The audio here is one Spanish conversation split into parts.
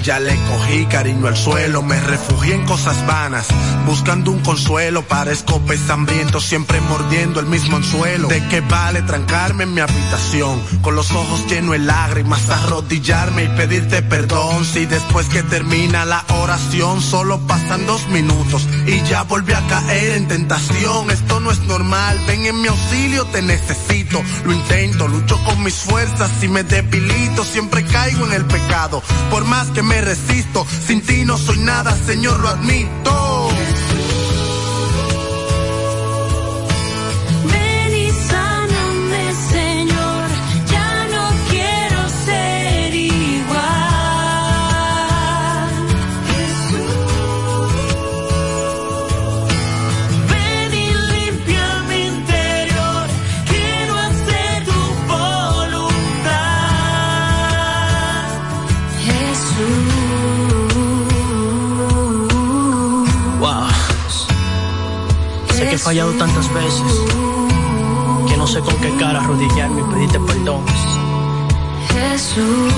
ya le cogí cariño al suelo. Me refugié en cosas vanas, buscando un consuelo. Parezco pez hambriento, siempre mordiendo el mismo anzuelo. ¿De qué vale trancarme en mi habitación? Con los ojos llenos de lágrimas, arrodillarme y pedirte perdón. Si después que termina la oración solo dos minutos y ya volví a caer en tentación. Esto no es normal, ven en mi auxilio, te necesito. Lo intento, lucho con mis fuerzas y me debilito siempre caigo en el pecado. Por más que me resisto, sin ti no soy nada, Señor, lo admito. Fallado tantas veces que no sé con qué cara arrodillarme y pedirte perdón. Jesús.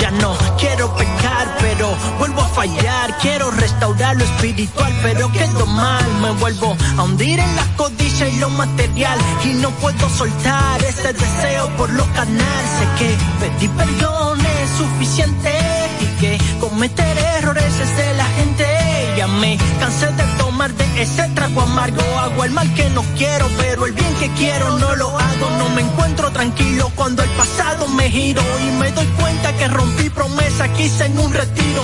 Ya no quiero pecar, pero vuelvo a fallar. Quiero lo espiritual, pero quedo mal. Me vuelvo a hundir en la codicia y lo material. Y no puedo soltar ese deseo por lo canal. Sé que pedir perdón es suficiente y que cometer errores es de la. Cansé de tomar de ese trago amargo. Hago el mal que no quiero, pero el bien que quiero no lo hago. No me encuentro tranquilo cuando el pasado me giro y me doy cuenta que rompí promesa, quise en un retiro.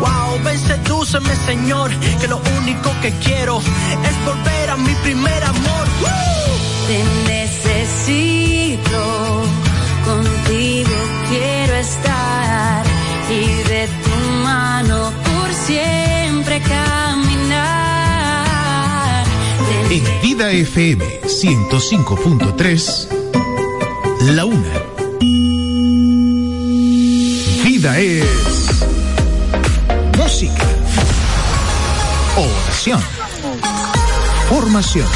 Wow, ven, sedúceme, Señor, que lo único que quiero es volver a mi primer amor. Te necesito, contigo quiero estar y de tu mano por siempre En Vida FM 105.3, la una. Vida es música, oración, formación.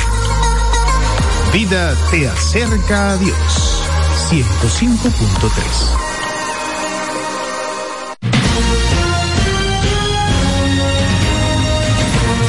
Vida te acerca a Dios. 105.3.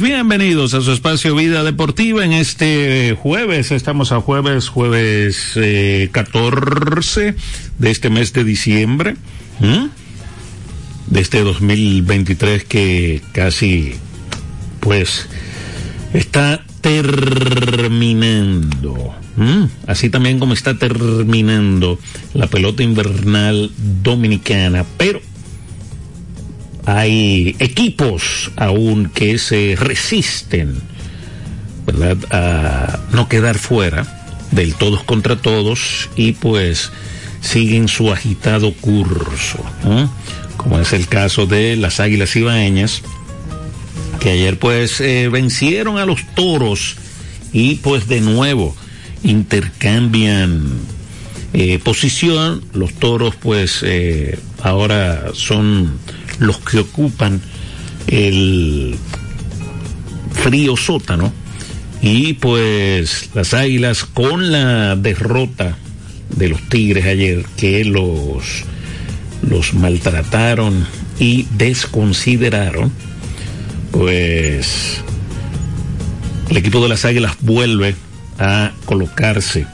Bienvenidos a su espacio Vida Deportiva en este jueves. Estamos a jueves, jueves eh, 14 de este mes de diciembre, de este 2023 que casi, pues, está terminando. Así también como está terminando la pelota invernal dominicana, pero hay equipos aún que se resisten, ¿verdad?, a no quedar fuera del todos contra todos y pues siguen su agitado curso, como es el caso de las Águilas Ibaeñas, que ayer pues eh, vencieron a los toros y pues de nuevo intercambian eh, posición. Los toros, pues, eh, ahora son los que ocupan el frío sótano. Y pues las águilas con la derrota de los tigres ayer, que los, los maltrataron y desconsideraron, pues el equipo de las águilas vuelve a colocarse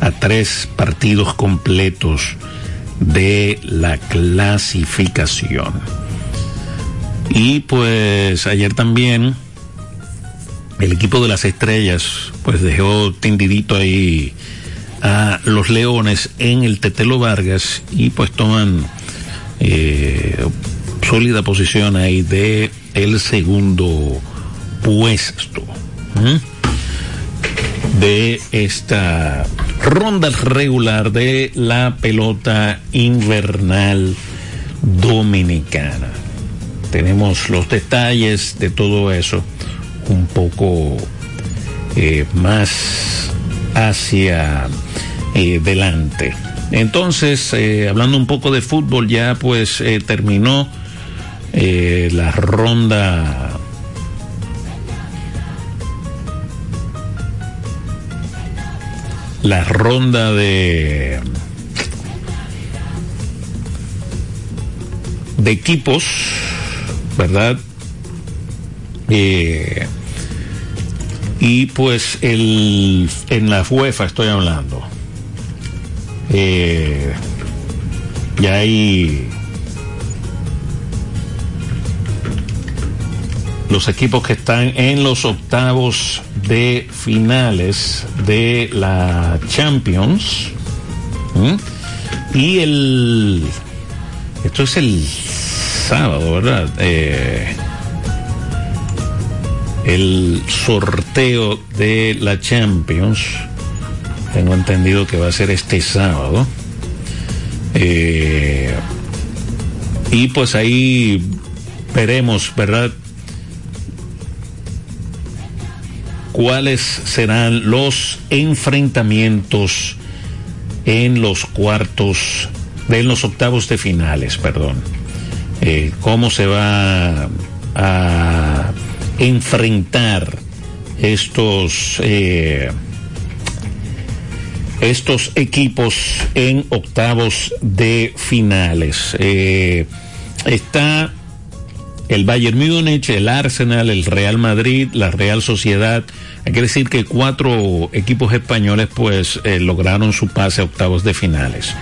a tres partidos completos de la clasificación. Y pues ayer también el equipo de las estrellas pues dejó tendidito ahí a los leones en el Tetelo Vargas y pues toman eh, sólida posición ahí de el segundo puesto de esta ronda regular de la pelota invernal dominicana. Tenemos los detalles de todo eso un poco eh, más hacia eh, delante. Entonces, eh, hablando un poco de fútbol, ya pues terminó la ronda la ronda de de equipos, ¿verdad? Eh, y pues el en la UEFA estoy hablando. Eh, ya hay los equipos que están en los octavos de finales de la Champions. Y el... Esto es el sábado, ¿verdad? Eh, el sorteo de la Champions. Tengo entendido que va a ser este sábado. Eh, y pues ahí veremos, ¿verdad? Cuáles serán los enfrentamientos en los cuartos, en los octavos de finales, perdón. Eh, cómo se va a enfrentar estos eh, estos equipos en octavos de finales. Eh, está el Bayern Múnich, el Arsenal, el Real Madrid, la Real Sociedad. Hay que decir que cuatro equipos españoles pues eh, lograron su pase a octavos de finales.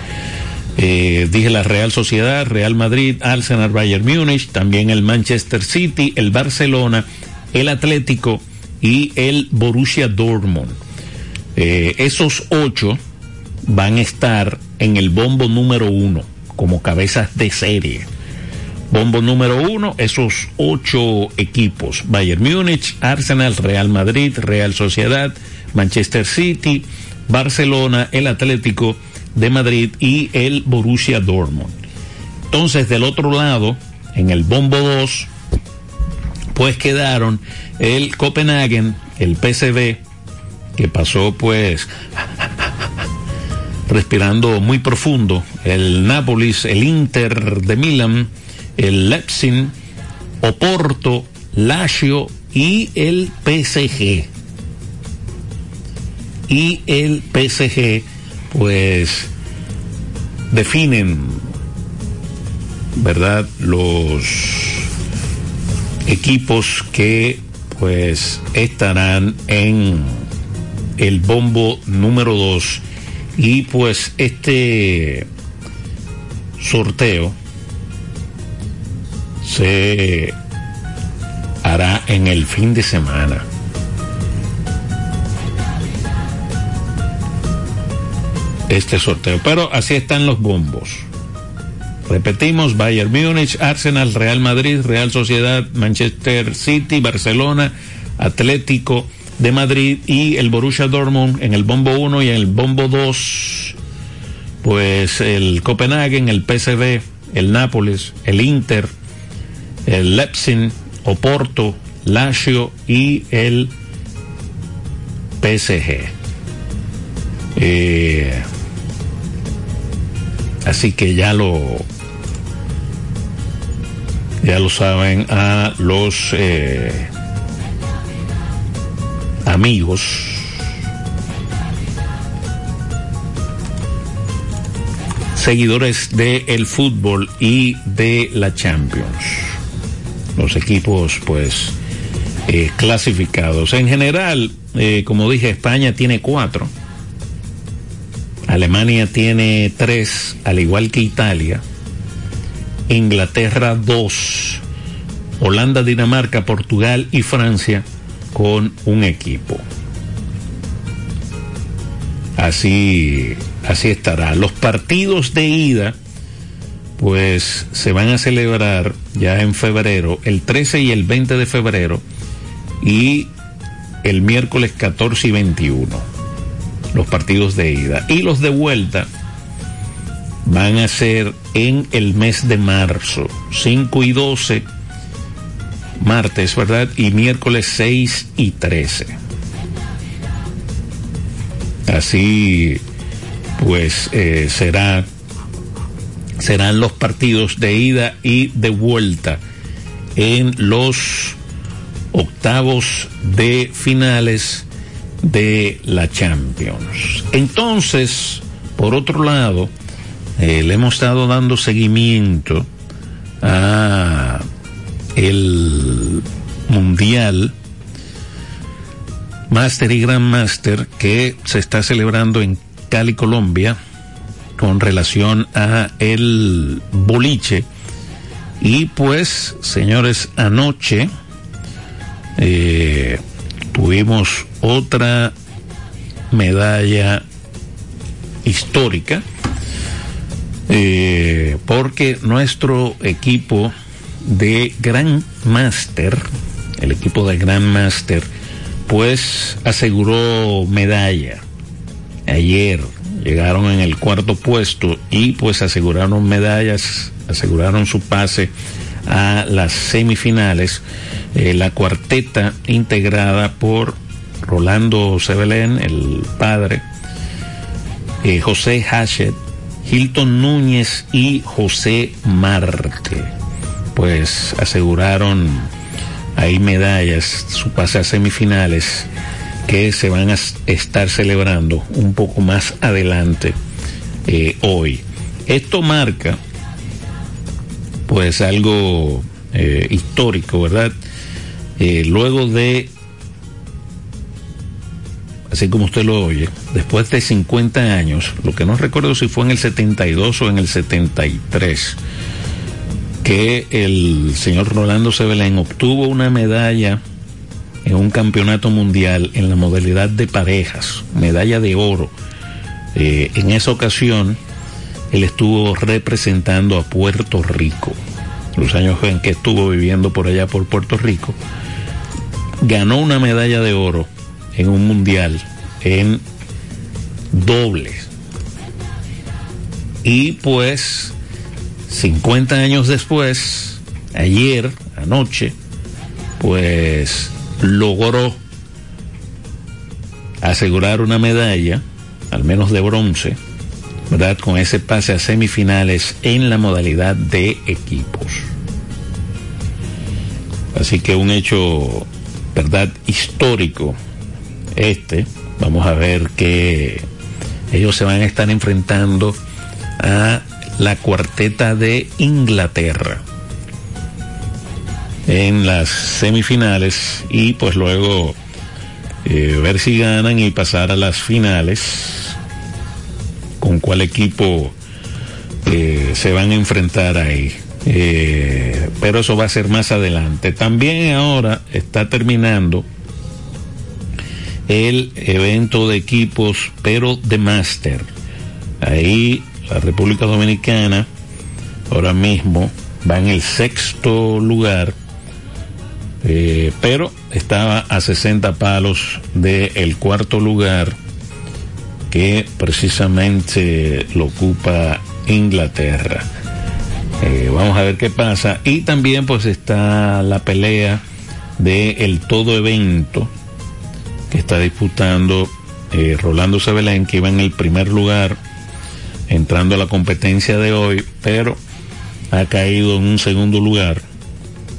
Eh, dije la Real Sociedad, Real Madrid, Arsenal, Bayern Múnich, también el Manchester City, el Barcelona, el Atlético y el Borussia Dortmund. Eh, esos ocho van a estar en el bombo número uno como cabezas de serie. Bombo número uno, esos ocho equipos, Bayern Múnich, Arsenal, Real Madrid, Real Sociedad, Manchester City, Barcelona, el Atlético de Madrid y el Borussia Dortmund. Entonces, del otro lado, en el bombo 2, pues quedaron el Copenhagen, el PCB, que pasó pues respirando muy profundo, el Nápoles, el Inter de Milán, el Leipzig, Oporto, Lazio y el PSG. Y el PSG, pues, definen, ¿verdad? Los equipos que, pues, estarán en el bombo número 2. Y pues este sorteo se hará en el fin de semana. Este sorteo. Pero así están los bombos. Repetimos, Bayern Múnich, Arsenal, Real Madrid, Real Sociedad, Manchester City, Barcelona, Atlético de Madrid y el Borussia Dortmund en el bombo 1 y en el bombo 2, pues el Copenhagen, el PSV, el Nápoles, el Inter, el Leipzig, Oporto, Lazio y el PSG. Eh, así que ya lo ya lo saben a los eh, amigos seguidores del el fútbol y de la Champions. Los equipos, pues, eh, clasificados. En general, eh, como dije, España tiene cuatro. Alemania tiene tres, al igual que Italia. Inglaterra dos. Holanda, Dinamarca, Portugal y Francia con un equipo. Así, así estará. Los partidos de ida, pues se van a celebrar ya en febrero, el 13 y el 20 de febrero, y el miércoles 14 y 21, los partidos de ida. Y los de vuelta van a ser en el mes de marzo, 5 y 12, martes, ¿verdad? Y miércoles 6 y 13. Así, pues eh, será, serán los partidos de ida y de vuelta en los octavos de finales de la Champions. Entonces, por otro lado, eh, le hemos estado dando seguimiento a el Mundial Master y Gran Master que se está celebrando en Cali, Colombia, con relación a el boliche. Y pues, señores, anoche eh, tuvimos otra medalla histórica, eh, porque nuestro equipo de Gran Master, el equipo de Gran Master, pues aseguró medalla. Ayer llegaron en el cuarto puesto y pues aseguraron medallas, aseguraron su pase a las semifinales. Eh, la cuarteta integrada por Rolando Sebelén, el padre, eh, José Hachet, Hilton Núñez y José Marte. Pues aseguraron hay medallas, su pase a semifinales que se van a estar celebrando un poco más adelante eh, hoy. Esto marca pues algo eh, histórico, ¿verdad? Eh, luego de, así como usted lo oye, después de 50 años, lo que no recuerdo si fue en el 72 o en el 73, que el señor Rolando Sebelén obtuvo una medalla en un campeonato mundial en la modalidad de parejas, medalla de oro. Eh, en esa ocasión, él estuvo representando a Puerto Rico, los años en que estuvo viviendo por allá por Puerto Rico. Ganó una medalla de oro en un mundial en dobles. Y pues 50 años después, ayer, anoche, pues logró asegurar una medalla, al menos de bronce, ¿verdad? Con ese pase a semifinales en la modalidad de equipos. Así que un hecho, ¿verdad? Histórico este. Vamos a ver que ellos se van a estar enfrentando a la cuarteta de Inglaterra en las semifinales y pues luego eh, ver si ganan y pasar a las finales con cuál equipo eh, se van a enfrentar ahí. Eh, pero eso va a ser más adelante. También ahora está terminando el evento de equipos, pero de máster. Ahí la República Dominicana ahora mismo va en el sexto lugar, eh, pero estaba a 60 palos del cuarto lugar que precisamente lo ocupa Inglaterra. Eh, vamos a ver qué pasa. Y también pues está la pelea de el todo evento que está disputando eh, Rolando Sebelén, que iba en el primer lugar entrando a la competencia de hoy, pero ha caído en un segundo lugar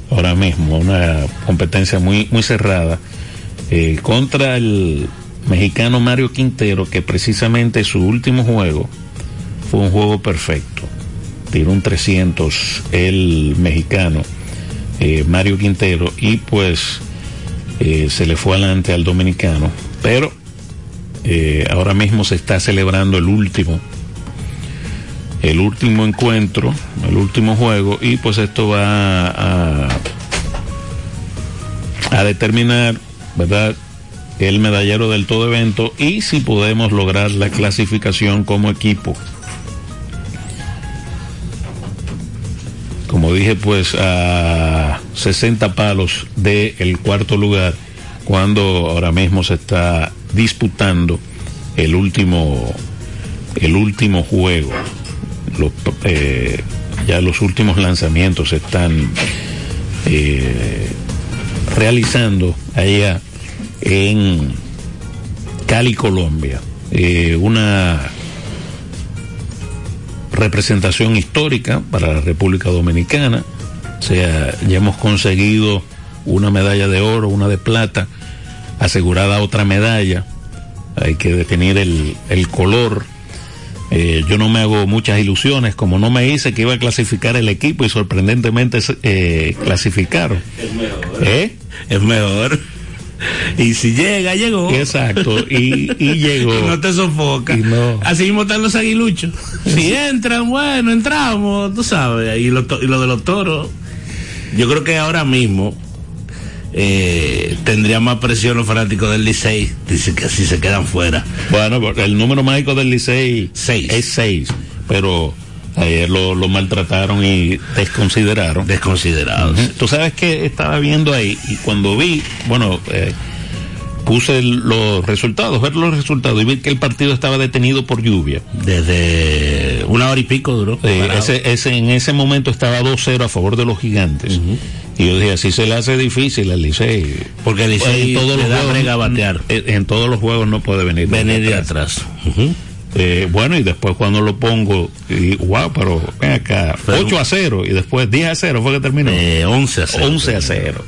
ahora mismo, una competencia muy, muy cerrada, eh, contra el mexicano Mario Quintero, que precisamente su último juego fue un juego perfecto. Tiró un 300 el mexicano eh, Mario Quintero y pues eh, se le fue adelante al dominicano. Pero ahora mismo se está celebrando el último el último encuentro, el último juego, y pues esto va a, a determinar, ¿verdad? El medallero del todo evento y si podemos lograr la clasificación como equipo. Como dije, pues a 60 palos del cuarto lugar, cuando ahora mismo se está disputando el último, el último juego los, eh, ya los últimos lanzamientos se están eh, realizando allá en Cali, Colombia. Eh, una representación histórica para la República Dominicana. O sea, ya hemos conseguido una medalla de oro, una de plata, asegurada otra medalla. Hay que definir el, el color eh, yo no me hago muchas ilusiones, como no me hice que iba a clasificar el equipo y sorprendentemente eh, clasificaron. Es mejor. ¿Eh? Es mejor. Y si llega, llegó. Exacto, y, y llegó. Y no te sofoca. Y no. Así mismo están los aguiluchos. Si entran, bueno, entramos, tú sabes. Y lo, y lo de los toros. Yo creo que ahora mismo eh, tendría más presión los fanáticos del Licey. Dice que así se quedan fuera. Bueno, el número mágico del Licey Seis. es 6, pero ayer lo, lo maltrataron y desconsideraron. Desconsiderados. Tú sabes que estaba viendo ahí y cuando vi, bueno, eh, puse el- los resultados, ver los resultados y vi que el partido estaba detenido por lluvia. Desde una hora y pico duró. Eh, ese, ese, en ese momento estaba 2-0 a favor de los gigantes. Y yo dije, así se le hace difícil al Licey. Porque el Licey en todos le los juegos, a batear. En, en todos los juegos no puede venir. Venir de atrás. Ujú. Eh, bueno, y después cuando lo pongo, y, wow, pero ven acá, Pero- 8 a 0 y después 10 a 0 fue que terminó. Eh, 11 a 0. 11 a 0.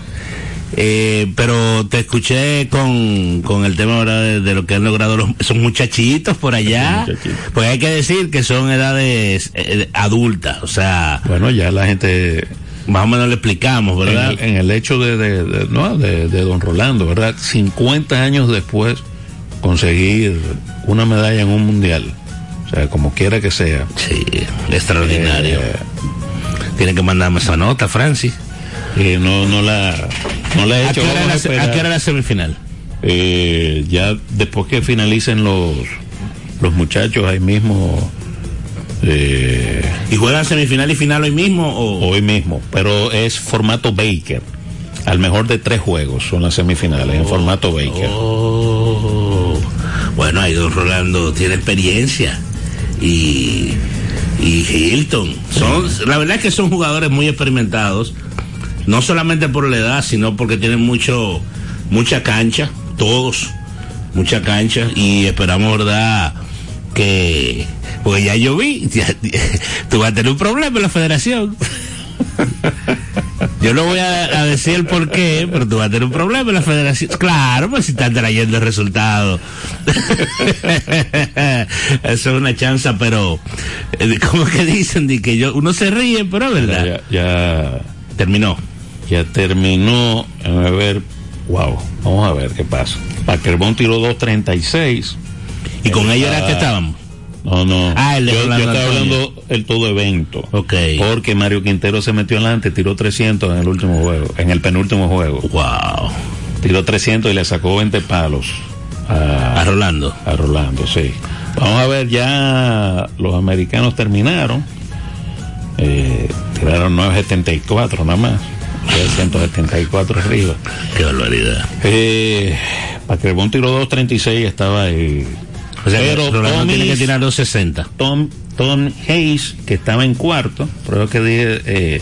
Eh, pero te escuché con, con el tema ahora de, de lo que han logrado los, esos muchachitos por allá. Muchachitos. Pues hay que decir que son edades eh, adultas, o sea, Bueno, ya la gente más o menos le explicamos, ¿verdad? en el hecho de, de, de- no, de, de don Rolando, ¿verdad? 50 años después conseguir una medalla en un mundial. O sea, como quiera que sea. Sí, extraordinario. Eh, Tiene que mandarme esa nota, Francis. eh, no, no la, no la he ¿A hecho. qué hora vamos a la, qué hora la semifinal? Eh, ya después que finalicen los, los muchachos ahí mismo, eh, ¿Y juegan semifinal y final hoy mismo o...? hoy mismo, pero es formato Baker. Al mejor de tres juegos son las semifinales en formato Baker. Oh, bueno, ahí don Rolando tiene experiencia y, y Hilton. Son, la verdad es que son jugadores muy experimentados, no solamente por la edad, sino porque tienen mucho, mucha cancha, todos, mucha cancha y esperamos, verdad, que, pues ya yo vi, ya- tú vas a tener un problema en la federación. Yo no voy a, a decir el por qué, pero tú vas a tener un problema en la federación. Claro, pues si están trayendo el resultado. Eso es una chanza, pero eh, como que dicen de que yo uno se ríe, pero es verdad. Ya, ya, Terminó. ya terminó. A ver, wow, vamos a ver qué pasa. Packerbón tiró 2.36. Y con ellos era Ah, que estábamos. No, no. Ah, el de yo, yo estaba hablando el todo evento. Ok. Porque Mario Quintero se metió adelante, tiró 300 en el último juego, en el penúltimo juego. Wow. Tiró 300 y le sacó 20 palos a, A Rolando. a Rolando, sí. Vamos a ver, ya los americanos terminaron. Eh, tiraron 974 nada más. 174 arriba. Qué barbaridad. Eh, Pacrebón tiró 236 estaba ahí. O sea, Pero Tomis- tiene que tirar 260. Tom, Tom Hayes, que estaba en cuarto, creo que dije, eh,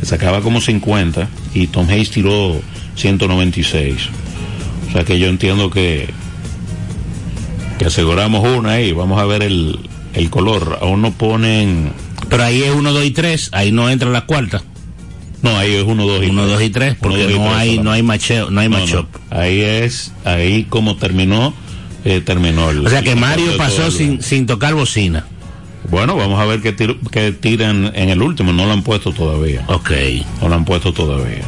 le sacaba como 50 y Tom Hayes tiró 196. O sea que yo entiendo que que aseguramos una ahí, vamos a ver el, el color. Aún no ponen. Pero ahí es 1, 2 y 3, ahí no entra la cuarta. No, ahí es 1, 2 y 1, 2 y 3, porque Uno, dos y no tres hay, no hay macheo, no hay No, no. matchup. Ahí es, ahí como terminó, eh, terminó el. O sea que Mario pasó sin, sin tocar bocina. Bueno, vamos a ver qué, tiro- qué tiran en el último, no lo han puesto todavía. Ok. No lo han puesto todavía.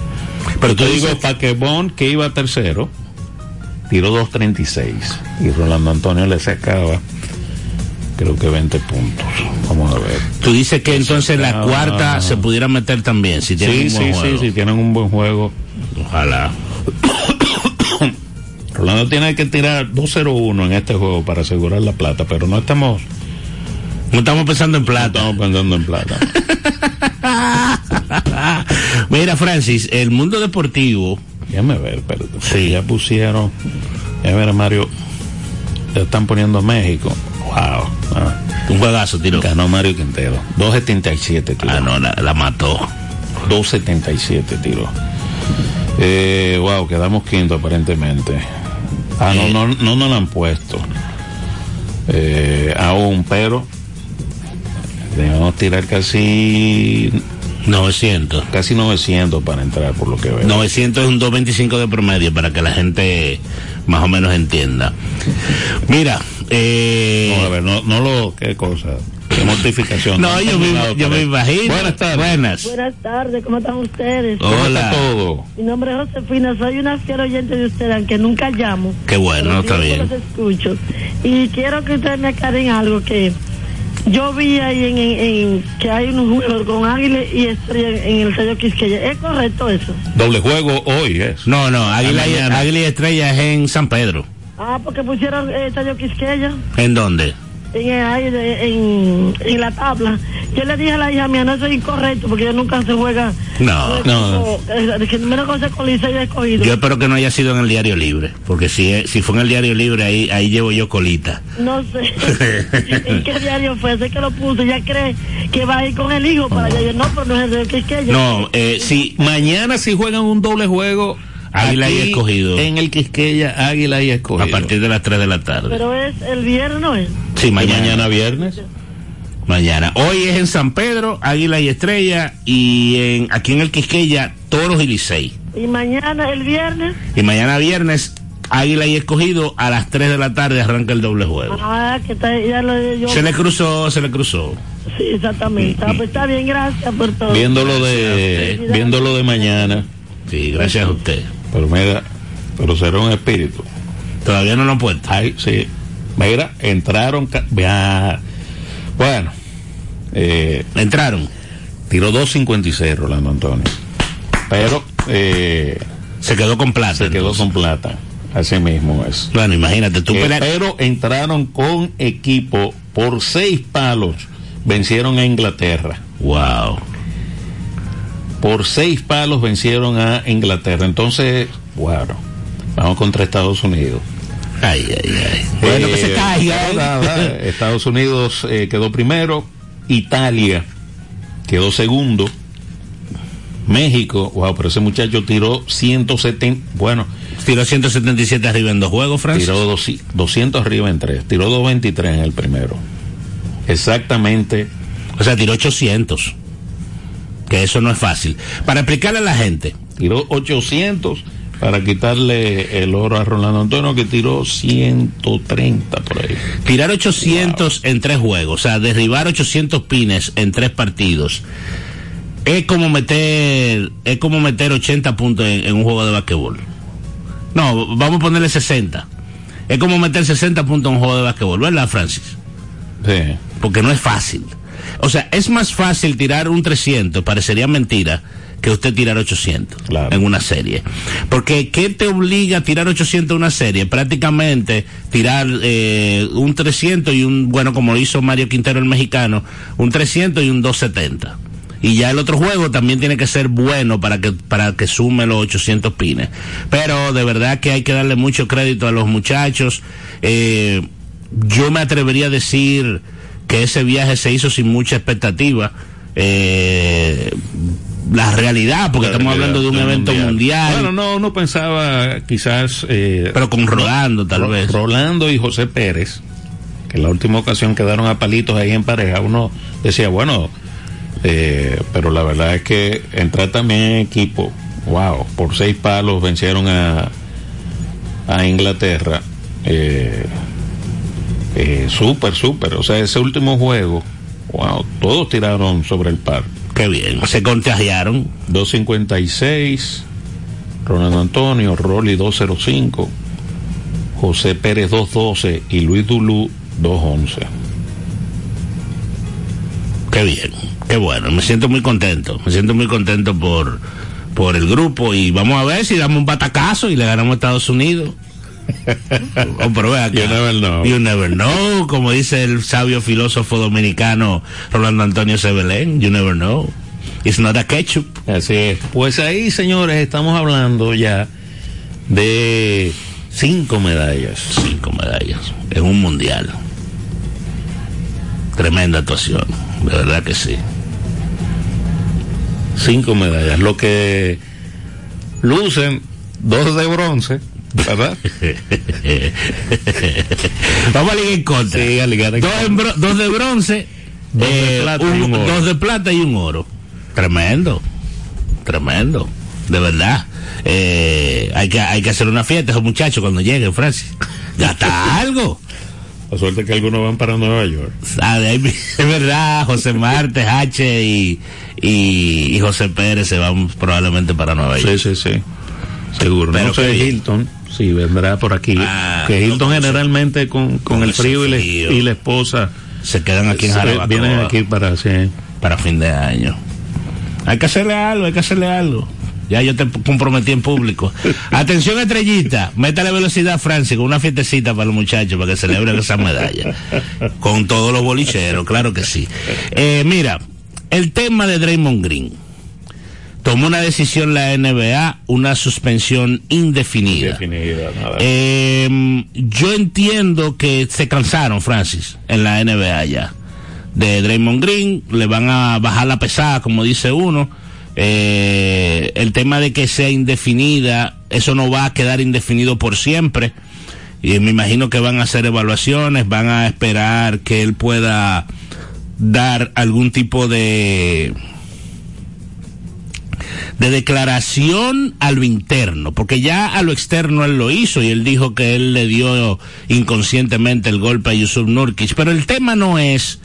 Pero Te digo, Paquebón, que iba tercero, tiró 2.36 y Rolando Antonio le sacaba, creo que 20 puntos. Vamos a ver. tú dices que entonces la Ah. cuarta se pudiera meter también, si Sí, un sí, buen sí, juego. sí, tienen un buen juego. Ojalá. Rolando tiene que tirar 2-0-1 en este juego para asegurar la plata, pero no estamos, No estamos pensando en no plata. estamos pensando en plata. Mira, Francis, el mundo deportivo, Déjame ver, pero Sí. ya pusieron, a ver, Mario, ya están poniendo a México. Wow. Ah, un juegazo, tiro. ganó Mario Quintero. 2.77 tiró. Ah, no, la, la mató. 2.77 tiró. Eh, wow, quedamos quinto aparentemente. Ah, Eh. no, no, no nos lo han puesto. Eh, aún, pero debemos tirar casi 900. casi 900 para entrar, por lo que veo. 900 es un 225 de promedio para que la gente más o menos entienda. Mira, eh, No, a ver, no, no lo, qué cosa, qué mortificación. No, yo me- yo me imagino. Buenas tardes. Buenas. Buenas tardes, ¿cómo están ustedes? ¿Cómo está Hola. todo? Mi nombre es Josefina, soy una fiel oyente de ustedes, aunque nunca llamo. Qué bueno, está bien. los escucho. Y quiero que ustedes me aclaren algo que yo vi ahí en, en- en- que hay unos juegos con Águila y Estrella en el sello Quisqueya. ¿Es correcto eso? Doble juego hoy es. No, no, Águila, y-. Águila y Estrella es en San Pedro. Ah, porque pusieron el sello Quisqueya ¿En dónde? En, el- de- en, en la tabla. Yo le dije a la hija mía, no eso es incorrecto, porque yo nunca se juega. No, no. eh. Yo espero que no haya sido en el diario libre, porque si, si fue en el diario libre, ahí, ahí llevo yo colita. No sé en qué diario fue, sé que lo puso, ya cree que va a ir con el hijo para allá. Yo, no, pero no es el que es que ella. No, eh, sí, Mañana si juegan un doble juego. Águila y Escogido. En el Quisqueya, Águila y Escogido. a partir de las 3 de la tarde. Pero es el viernes. Sí, mañana. mañana viernes. Mañana. Hoy es en San Pedro, Águila y Estrella, y en, aquí en el Quisqueya, Toros y Licey. Y mañana, el viernes, Y mañana viernes, Águila y Escogido, a las 3 de la tarde arranca el doble juego. ah, que está, ya lo yo. Se le cruzó, se le cruzó. Sí, exactamente. Ah, pues está bien, gracias por todo. Viéndolo de, viéndolo de mañana. Sí, gracias a usted. Pero mira, pero será un espíritu. Todavía no lo han puesto. Ay, sí. Mira, entraron. vea. Bueno, eh, Entraron. tiró 2.56 Rolando Antonio. Pero eh, Se quedó con plata. se quedó con plata. Así mismo es. Bueno, imagínate, tú Eh, pero entraron con equipo por seis palos. Vencieron a Inglaterra. Wow. Por seis palos vencieron a Inglaterra. Entonces, bueno, vamos contra Estados Unidos. Ay, ay, ay. Bueno, que se Eh, caiga. ¿eh? nada, nada. Estados Unidos eh, quedó primero. Italia quedó segundo. México, wow, pero ese muchacho tiró 170. Bueno, Tiró 177 arriba en dos juegos, Francis. tiró 200 200 arriba en tres. Tiró 223 en el primero. Exactamente. O sea, tiró 800. Que eso no es fácil. Para explicarle a la gente, Tiró 800 para quitarle el oro a Rolando Antonio, que tiró 130 por ahí. tirar 800 en tres juegos, o sea, derribar 800 pines en tres partidos, es como meter, es como meter 80 puntos en, en un juego de basquetbol. No, vamos a ponerle 60. Es como meter 60 puntos en un juego de basquetbol, ¿verdad, Francis? Sí. porque no es fácil. O sea, es más fácil tirar un 300, parecería mentira, que usted tirar 800 Claro. en una serie. Porque, ¿qué te obliga a tirar 800 en una serie? Prácticamente tirar eh, un 300 y un, bueno, como lo hizo Mario Quintero el mexicano, un 300 y un 270. Y ya el otro juego también tiene que ser bueno para que, para que sume los 800 pines. Pero de verdad que hay que darle mucho crédito a los muchachos. Eh, yo me atrevería a decir que ese viaje se hizo sin mucha expectativa. Eh, la realidad, porque La estamos realidad hablando de un evento mundial. Bueno, no, uno pensaba quizás... eh, Pero con Rolando, tal Ro- vez. Rolando y José Pérez, que en la última ocasión quedaron a palitos ahí en pareja, uno decía, bueno, eh, pero la verdad es que entrar también en equipo, wow, por seis palos vencieron a, a Inglaterra. Eh, eh, súper, súper. O sea, ese último juego, wow, todos tiraron sobre el par. Qué bien, se contagiaron. 256, Ronaldo Antonio, Rolly 205, José Pérez 212 y Luis Dulú 211. Qué bien, qué bueno, me siento muy contento, me siento muy contento por, por el grupo y vamos a ver si damos un batacazo y le ganamos a Estados Unidos. Ve acá. You never know. You never know, como dice el sabio filósofo dominicano Rolando Antonio Sebelén, you never know. It's not a ketchup. Así es. Pues ahí, señores, estamos hablando ya de cinco medallas. Cinco medallas en un mundial. Tremenda actuación, de verdad que sí. Cinco medallas. Lo que lucen dos de bronce, ¿verdad? Vamos a ligar en contra. Sí, a ligar en dos, en bro- dos de bronce, Dos de eh, plata un- y un oro. dos de plata y un oro. Tremendo, tremendo, de verdad. Eh, hay que hay que hacer una fiesta esos muchachos cuando lleguen, Francis. Gasta algo. La suerte que algunos van para Nueva York. Ah, Es verdad, José Martes, H y, y, y José Pérez se van probablemente para Nueva York. Sí, sí, sí. Seguro. Pero no sé. Hilton, sí, vendrá por aquí. Ah, que Hilton generalmente con, con con el frío y, la- frío. y la esposa Se quedan aquí en Jarabacoa. vienen aquí para sí. para fin de año. Hay que hacerle algo, hay que hacerle algo. Ya yo te comprometí en público. Atención, estrellita. Métale velocidad a Francia con una fiestecita para los muchachos para que celebren esa medalla. Con todos los bolicheros, claro que sí. Eh, mira, el tema de Draymond Green. Tomó una decisión la NBA, una suspensión indefinida. Definida, nada. Eh, yo entiendo que se cansaron, Francis, en la NBA ya. De Draymond Green, le van a bajar la pesada, como dice uno. Eh, el tema de que sea indefinida, eso no va a quedar indefinido por siempre. Y me imagino que van a hacer evaluaciones, van a esperar que él pueda dar algún tipo de de declaración a lo interno, porque ya a lo externo él lo hizo y él dijo que él le dio inconscientemente el golpe a Yusuf Nurkic, pero el tema no es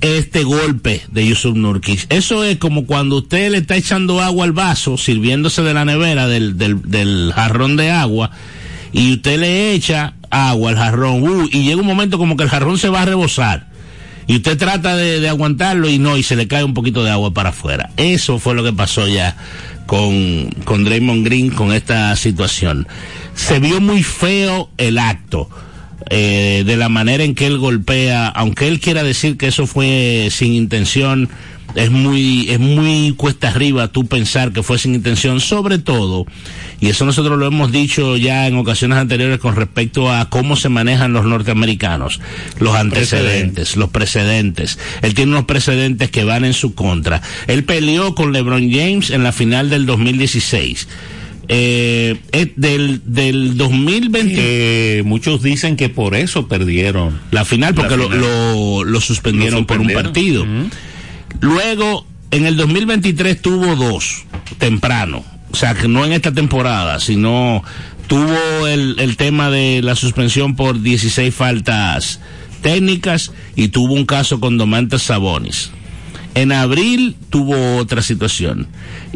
este golpe de Yusuf Nurkic. Eso es como cuando usted le está echando agua al vaso, sirviéndose de la nevera, del, del, jarrón de agua, y usted le echa agua al jarrón, uh, y llega un momento como que el jarrón se va a rebosar. Y usted trata de, de aguantarlo y no, y se le cae un poquito de agua para afuera. Eso fue lo que pasó ya con, con Draymond Green con esta situación. Se vio muy feo el acto. Eh, de la manera en que él golpea, aunque él quiera decir que eso fue sin intención, es muy, es muy cuesta arriba tú pensar que fue sin intención, sobre todo, y eso nosotros lo hemos dicho ya en ocasiones anteriores con respecto a cómo se manejan los norteamericanos, los antecedentes, los precedentes. Él tiene unos precedentes que van en su contra. Él peleó con LeBron James en la final del 2016. Eh, eh, del, del 2020 Que muchos dicen que por eso perdieron. la final porque La lo, final. lo, lo suspendieron, Lo por un partido. Luego, en el 2023 tuvo dos, temprano. O sea, que no en esta temporada, sino tuvo el, el tema de la suspensión por 16 faltas técnicas y tuvo un caso con Domantas Sabonis. En abril tuvo otra situación.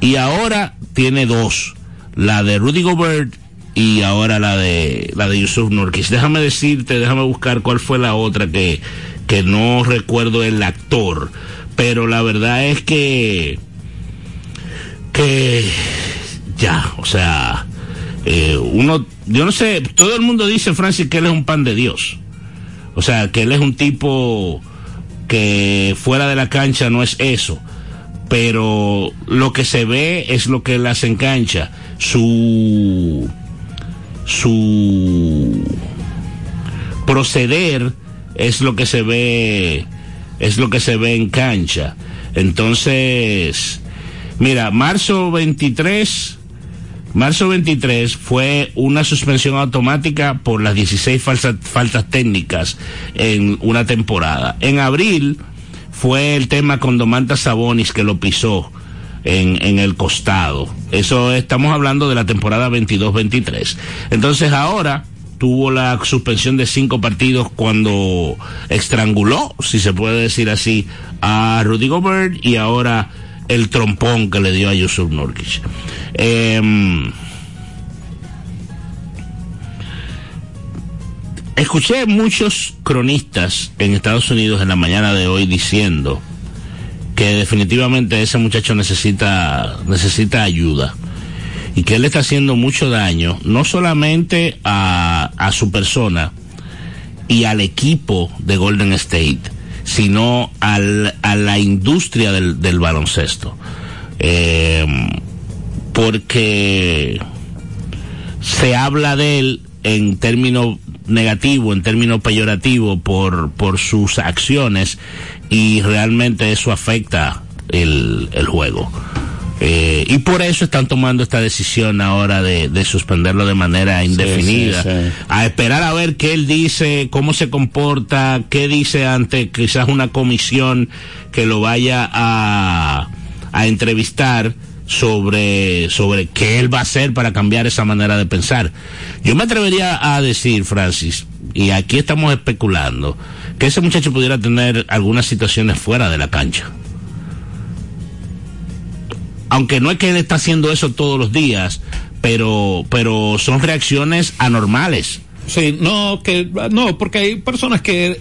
Y ahora tiene dos. La de Rudy Gobert y ahora la de la de Yusuf Nurkic. Déjame decirte, déjame buscar cuál fue la otra que, que no recuerdo el actor. Pero la verdad es que que ya, o sea, eh, uno, yo no sé, todo el mundo dice, Francis, que él es un pan de Dios. O sea, que él es un tipo que fuera de la cancha no es eso. Pero lo que se ve es lo que las engancha. Su, su proceder es lo que se ve, es lo que se ve en cancha. Entonces, Mira, marzo 23, marzo 23 fue una suspensión automática por las 16 falsas, faltas técnicas en una temporada. En abril fue el tema con Domantas Sabonis que lo pisó en, en el costado. Eso estamos hablando de la temporada 22-23. Entonces ahora tuvo la suspensión de cinco partidos cuando estranguló, si se puede decir así, a Rudy Gobert y ahora el trompón que le dio a Yusuf Nurkic. Em, escuché muchos cronistas en Estados Unidos en la mañana de hoy diciendo que definitivamente ese muchacho necesita, necesita ayuda y que él está haciendo mucho daño, no solamente a, a su persona y al equipo de Golden State, sino al, a la industria del, del baloncesto. Eh, porque se habla de él en términos negativos, en términos peyorativos por, por sus acciones y realmente eso afecta el, el juego. Eh, y por eso están tomando esta decisión ahora de, de suspenderlo de manera indefinida. sí, sí. A esperar a ver qué él dice, cómo se comporta, qué dice ante quizás una comisión que lo vaya a, a entrevistar sobre, sobre qué él va a hacer para cambiar esa manera de pensar. Yo me atrevería a decir, Francis, y aquí estamos especulando, que ese muchacho pudiera tener algunas situaciones fuera de la cancha. Aunque no es que él está haciendo eso todos los días, pero, pero son reacciones anormales. Sí, no, que, no, porque hay personas que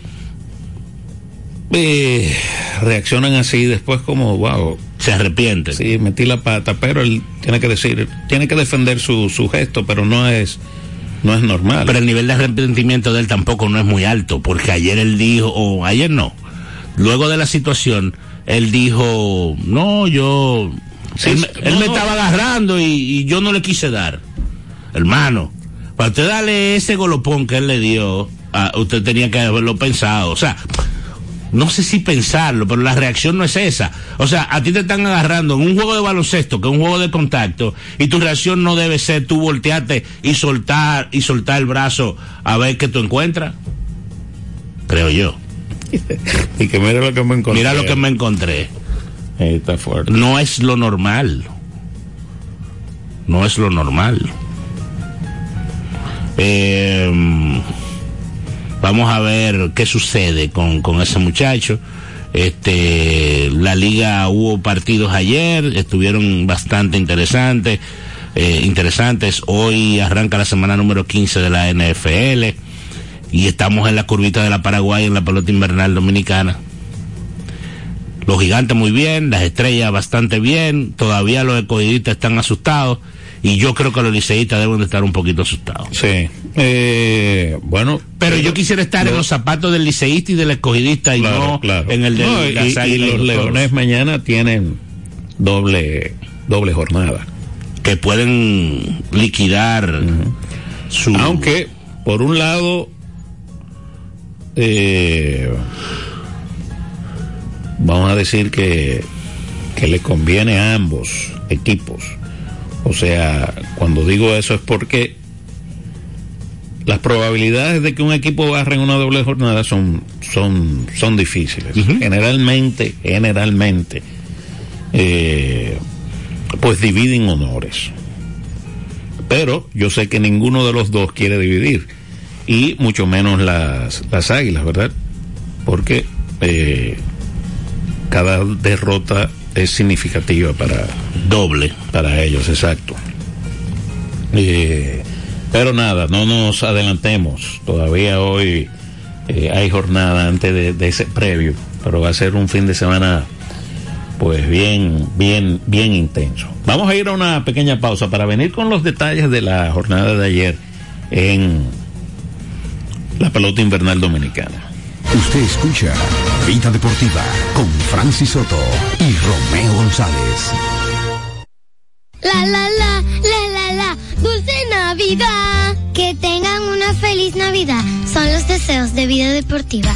eh, reaccionan así después como, wow. Se arrepienten. Sí, metí la pata, pero él tiene que decir, tiene que defender su, su gesto, pero no es, no es normal. Pero el nivel de arrepentimiento de él tampoco no es muy alto, porque ayer él dijo, o ayer no, luego de la situación, él dijo, no, yo, Sí, él, me no. estaba agarrando y, y yo no le quise dar. Hermano, para usted darle ese golopón que él le dio, ah, usted tenía que haberlo pensado. O sea, no sé si pensarlo, pero la reacción no es esa. O sea, a ti te están agarrando en un juego de baloncesto, que es un juego de contacto, y tu reacción no debe ser tú voltearte y soltar, y soltar el brazo a ver qué tú encuentras. Creo yo. y que mira lo que me encontré. Mira lo que me encontré. Eh, está fuerte. No es lo normal. No es lo normal. Eh, vamos a ver qué sucede con, con ese muchacho. Este, la liga hubo partidos ayer, estuvieron bastante interesantes, eh, interesantes. Hoy arranca la semana número 15 de la NFL y estamos en la curvita de la Paraguay en la pelota invernal dominicana. Los gigantes muy bien, las estrellas bastante bien, todavía los escogidistas están asustados y yo creo que los liceístas deben de estar un poquito asustados. Sí. Eh, bueno. Pero yo quisiera estar en los zapatos del liceísta y del escogidista y Claro, no claro. en el de No, y, y los leones mañana tienen doble, doble jornada. que pueden liquidar su Aunque, por un lado, eh, vamos a decir que, que le conviene a ambos equipos. O sea, cuando digo eso es porque las probabilidades de que un equipo barre en una doble jornada son, son, son difíciles. Generalmente, generalmente, eh, pues dividen honores. Pero yo sé que ninguno de los dos quiere dividir. Y mucho menos las, las águilas, ¿verdad? Porque eh, cada derrota es significativa para, doble. para ellos, exacto. Pero nada, no nos adelantemos. Todavía hoy eh, hay jornada antes de, de ese previo, pero va a ser un fin de semana pues bien, bien, bien intenso. Vamos a ir a una pequeña pausa para venir con los detalles de la jornada de ayer en la pelota invernal dominicana. Usted escucha Vida Deportiva con Francis Soto y Romeo González. La la la, la la la, dulce Navidad. Que tengan una feliz Navidad. Son los deseos de vida deportiva.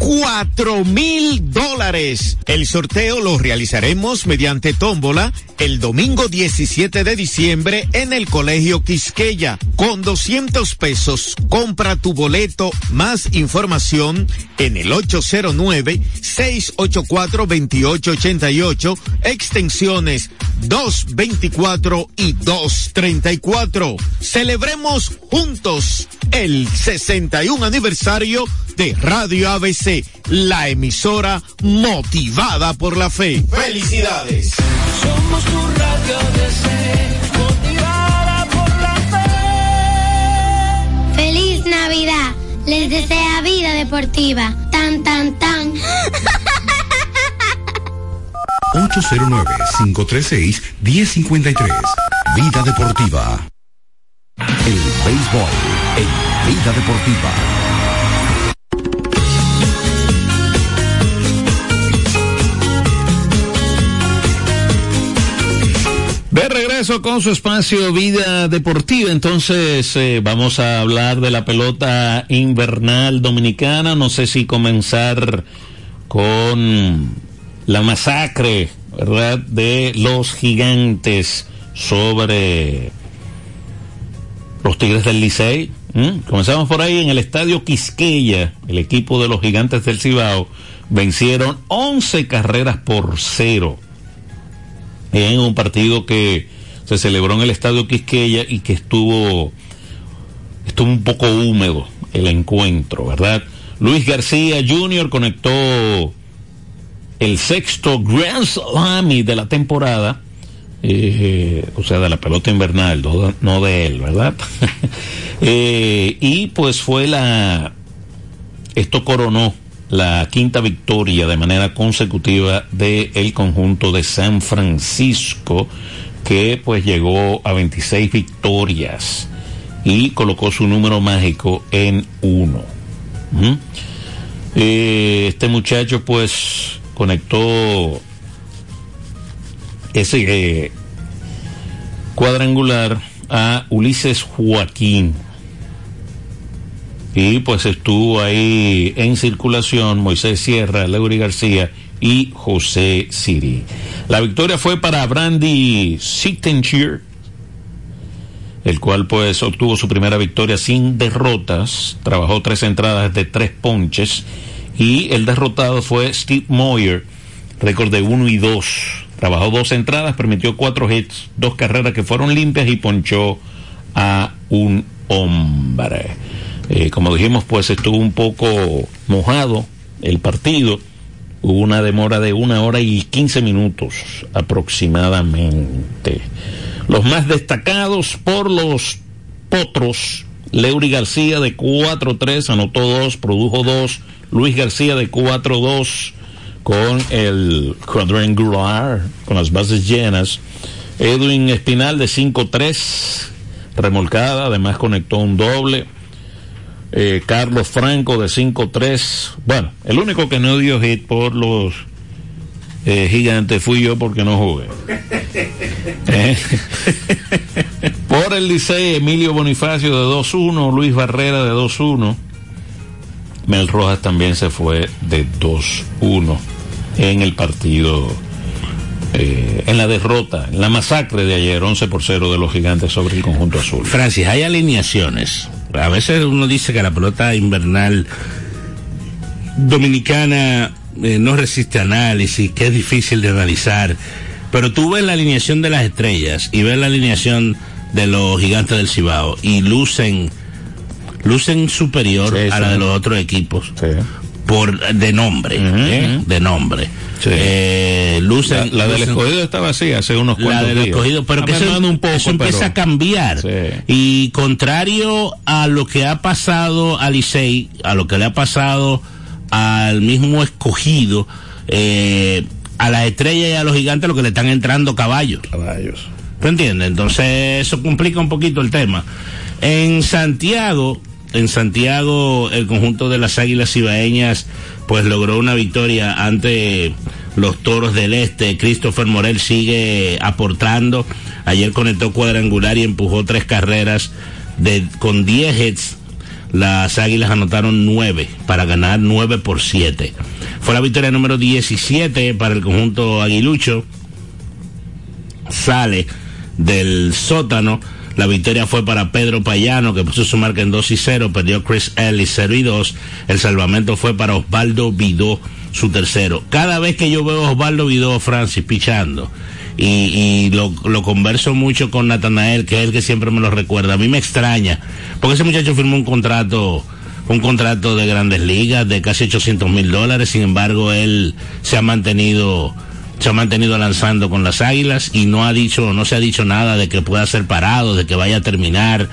cuatro mil dólares. El sorteo lo realizaremos mediante tómbola el domingo 17 de diciembre en el Colegio Quisqueya. Con 200 pesos compra tu boleto. Más información en el 809-684-2888, extensiones 224 y 234. Celebremos juntos el 61 aniversario de Radio ABC, la emisora motivada por la fe. ¡Felicidades! Somos tu radio ABC, motivada por la fe. ¡Feliz Navidad! Les desea vida deportiva. Tan, tan, tan. 809-536-1053. Vida deportiva. El béisbol en Vida deportiva. De regreso con su espacio Vida Deportiva, entonces eh, vamos a hablar de la pelota invernal dominicana. No sé si comenzar con la masacre, ¿verdad?, de los gigantes sobre los Tigres del Licey. Comenzamos por ahí en el estadio Quisqueya, el equipo de los gigantes del Cibao vencieron 11 carreras por cero en un partido que se celebró en el estadio Quisqueya y que estuvo estuvo un poco húmedo el encuentro, ¿verdad? Luis García Jr. conectó el sexto Grand Slam de la temporada, eh, o sea, de la pelota invernal, no, de él, ¿verdad? eh, y pues fue la, esto coronó la quinta victoria de manera consecutiva del el conjunto de San Francisco, que pues llegó a 26 victorias y colocó su número mágico en uno. ¿Mm? Eh, este muchacho pues conectó ese eh, cuadrangular a Ulises Joaquín. Y pues estuvo ahí en circulación Moisés Sierra, Leury García y José Siri. La victoria fue para Brandy Sittencheer, el cual pues obtuvo su primera victoria sin derrotas, trabajó tres entradas de tres ponches y el derrotado fue Steve Moyer, récord de uno y dos. Trabajó dos entradas, permitió cuatro hits, dos carreras que fueron limpias y ponchó a un hombre. Eh, como dijimos, pues estuvo un poco mojado el partido. Hubo una demora de una hora y quince minutos aproximadamente. Los más destacados por los potros. Leury García de 4-3 anotó dos, produjo dos. Luis García de 4-2 con el quadrangular, con las bases llenas. Edwin Espinal de 5-3, remolcada, además conectó un doble. Eh, Carlos Franco de 5-3. Bueno, el único que no dio hit por los eh, gigantes fui yo porque no jugué. Eh, por Por el Licey, Emilio Bonifacio de 2-1, Luis Barrera de 2-1. Mel Rojas también se fue de 2-1 en el partido, eh, en la derrota, en la masacre de ayer, 11 por 0 de los gigantes sobre el conjunto azul. Francis, hay alineaciones. A veces uno dice que la pelota invernal dominicana eh, no resiste análisis, que es difícil de analizar. Pero tú ves la alineación de las estrellas y ves la alineación de los gigantes del Cibao y lucen lucen superior Sí, a sí. la de los otros equipos por de nombre ¿eh? de nombre Eh, lucen La, la del escogido está vacía hace unos la cuantos del días. escogido, pero que eso, un poco, eso empieza pero- a cambiar. Y contrario a lo que ha pasado a Licey, a lo que le ha pasado al mismo escogido, eh, a las estrellas y a los gigantes lo que le están entrando caballos. Caballos. ¿Tú entiendes? Entonces eso complica un poquito el tema. En Santiago, en Santiago, el conjunto de las Águilas Ibaeñas, pues logró una victoria ante los Toros del Este. Christopher Morel sigue aportando. Ayer conectó cuadrangular y empujó tres carreras de, con 10 hits. Las Águilas anotaron 9 para ganar 9 por 7. Fue la victoria número 17 para el conjunto aguilucho sale del sótano. La victoria fue para Pedro Payano, que puso su marca en 2 y 0, perdió Chris Ellis 0 y 2. El salvamento fue para Osvaldo Vidó, su tercero. Cada vez que yo veo a Osvaldo Vidó, Francis, pichando, y, y lo, lo converso mucho con Natanael, que es el que siempre me lo recuerda, a mí me extraña, porque ese muchacho firmó un contrato un contrato de grandes ligas de casi 800 mil dólares, sin embargo él se ha mantenido se ha mantenido lanzando con las águilas y no ha dicho, no se ha dicho nada de que pueda ser parado, de que vaya a terminar.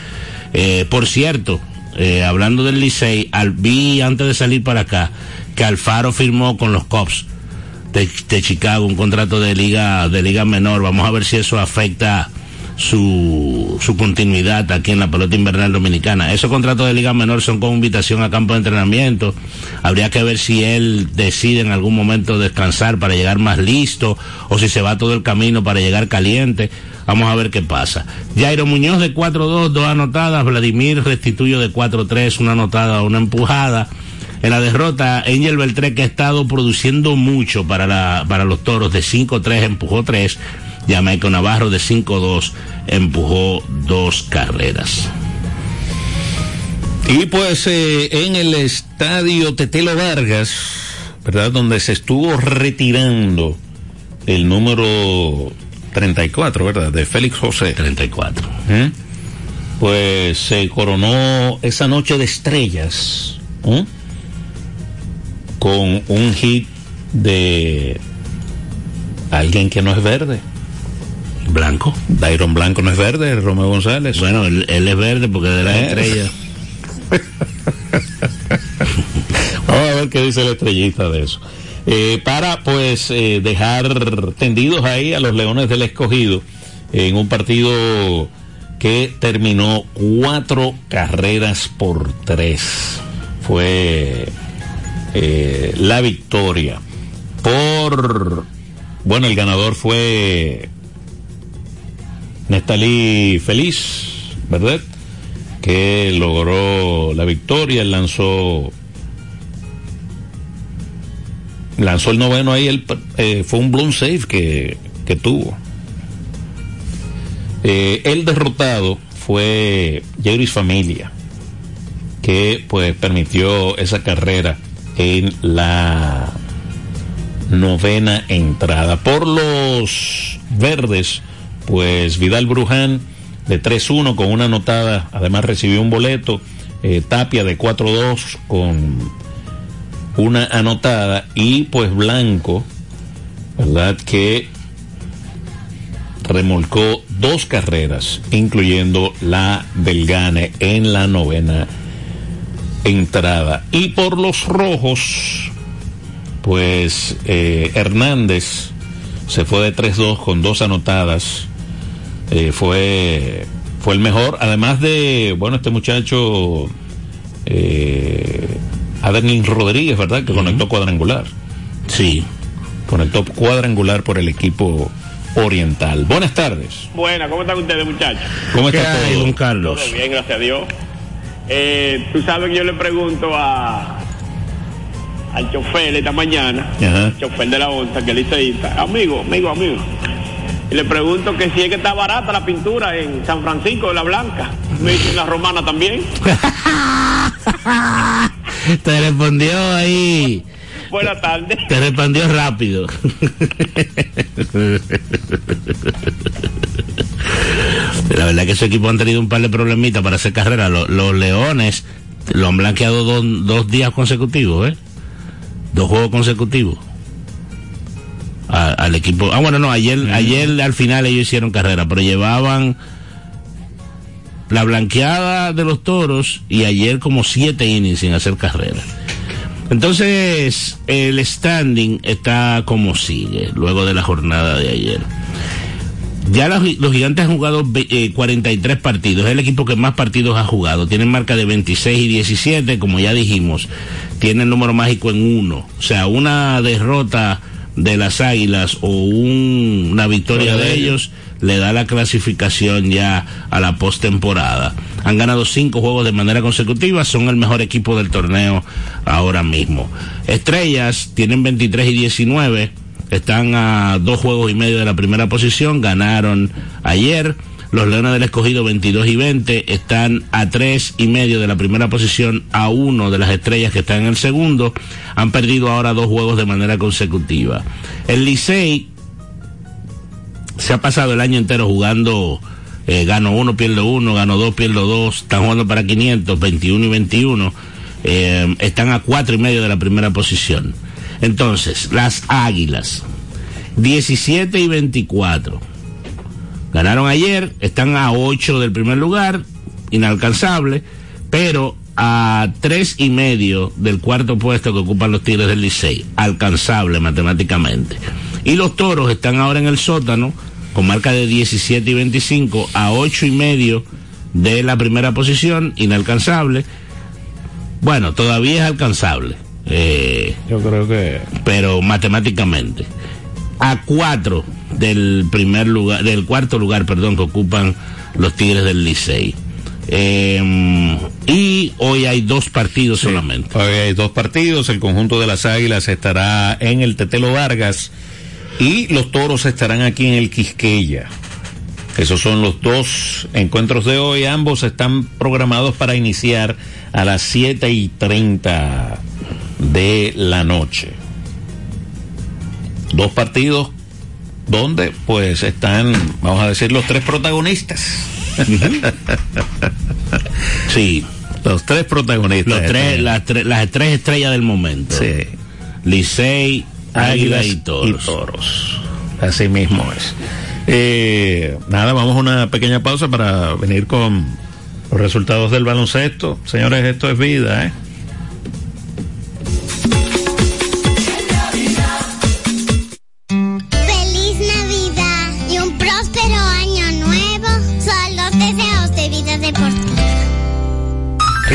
Eh, por cierto, eh, hablando del Licey, al, vi antes de salir para acá que Alfaro firmó con los Cubs de, de Chicago un contrato de liga de liga menor. Vamos a ver si eso afecta su, su continuidad aquí en la pelota invernal dominicana. Esos contratos de liga menor son con invitación a campo de entrenamiento. Habría que ver si él decide en algún momento descansar para llegar más listo o si se va todo el camino para llegar caliente. Vamos a ver qué pasa. Jairo Muñoz de 4-2, dos anotadas. Vladimir Restituyo de 4-3, una anotada, una empujada. En la derrota, Angel Beltré, que ha estado produciendo mucho para, la, para los toros, de 5-3 empujó 3. Jamaica Navarro de 5-2 empujó dos carreras. Y pues eh, en el estadio Tetelo Vargas, ¿verdad? Donde se estuvo retirando el número 34, ¿verdad? De Félix José. 34. ¿Mm? Pues se coronó esa noche de estrellas ¿mm? con un hit de alguien que no es verde. Blanco. Dairon Blanco no es verde, Romeo González. Bueno, él, él es verde porque de la Eh. estrella. Vamos a ver qué dice la estrellita de eso. Eh, para pues eh, dejar tendidos ahí a los Leones del Escogido en un partido que terminó cuatro carreras por tres. Fue eh, la victoria. Por bueno, el ganador fue Nestalí Feliz, ¿verdad? Que logró la victoria, lanzó lanzó el noveno ahí, eh, fue un blown safe que, que tuvo. Eh, el derrotado fue Jerry's Familia, que pues permitió esa carrera en la novena entrada. Por los verdes, pues Vidal Bruján de 3-1 con una anotada, además recibió un boleto, eh, Tapia de 4-2 con una anotada y pues Blanco, ¿verdad? Que remolcó dos carreras, incluyendo la del Gane en la novena entrada. Y por los rojos, pues eh, Hernández se fue de 3-2 con dos anotadas. Eh, fue, fue el mejor, además de, bueno, este muchacho, eh, Adelín Rodríguez, ¿verdad? Que conectó cuadrangular. Sí. Conectó cuadrangular por el equipo Oriental. Buenas tardes. Buenas, ¿cómo están ustedes, muchachos? ¿Cómo está ¿Qué hay, todo? don Carlos? Todo bien, gracias a Dios. Eh, tú sabes que yo le pregunto a al chofer esta mañana, Ajá. chofer de la onza, que le dice, amigo, amigo, amigo. Y le pregunto que si es que está barata la pintura en San Francisco de la Blanca. Me dicen la romana también. Te respondió ahí. Buenas tardes. Te respondió rápido. La verdad que su equipo han tenido un par de problemitas para hacer carrera. Los, los Leones lo han blanqueado dos, dos días consecutivos, ¿eh? Dos juegos consecutivos. A- al equipo. Ah, bueno, no, ayer, ayer al final ellos hicieron carrera, pero llevaban la blanqueada de los toros y ayer como siete innings sin hacer carrera. Entonces, el standing está como sigue, luego de la jornada de ayer. Ya los, los gigantes han jugado eh, 43 partidos, es el equipo que más partidos ha jugado. Tienen marca de 26 y 17, como ya dijimos. Tiene el número mágico en uno. O sea, una derrota de las águilas o un- una victoria de ellos le da la clasificación ya a la postemporada. Han ganado cinco juegos de manera consecutiva, son el mejor equipo del torneo ahora mismo. Estrellas tienen 23 y 19, están a dos juegos y medio de la primera posición, ganaron ayer. Los Leones del Escogido 22 y 20 están a tres y medio de la primera posición, a uno de las estrellas que están en el segundo. Han perdido ahora dos juegos de manera consecutiva. El Licey se ha pasado el año entero jugando, eh, gano uno, pierdo uno, gano dos, pierdo dos, están jugando para 500, 21 y 21, eh, están a cuatro y medio de la primera posición. Entonces, las Águilas, 17 y 24, ganaron ayer, están a 8 del primer lugar, inalcanzable, pero a tres y medio del cuarto puesto que ocupan los Tigres del Licey, alcanzable matemáticamente. Y los Toros están ahora en el sótano con marca de 17 y 25 a ocho y medio de la primera posición, inalcanzable. Bueno, todavía es alcanzable. eh, Yo creo que pero matemáticamente a cuatro del primer lugar del cuarto lugar perdón que ocupan los Tigres del Licey Eh, y hoy hay dos partidos solamente Hoy hay dos partidos, el conjunto de las Águilas estará en el Tetelo Vargas y los Toros estarán aquí en el Quisqueya. Esos son los dos encuentros de hoy, ambos están programados para iniciar a las 7 y 30 de la noche. Dos partidos donde pues están, vamos a decir, los tres protagonistas. sí los tres protagonistas los tres, las, tres- las tres estrellas del momento Sí. Licey Águila y Toros. y Toros. Así mismo es. Eh, nada, vamos a una pequeña pausa para venir con los resultados del baloncesto. Señores, esto es vida, ¿eh?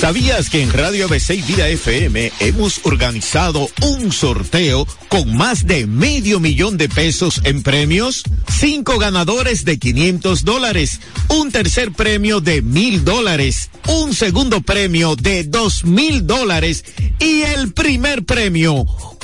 ¿Sabías que en Radio ABC Vida FM hemos organizado un sorteo con más de medio millón de pesos en premios? Cinco ganadores de 500 dólares, un tercer premio de mil dólares, un segundo premio de dos mil dólares y el primer premio,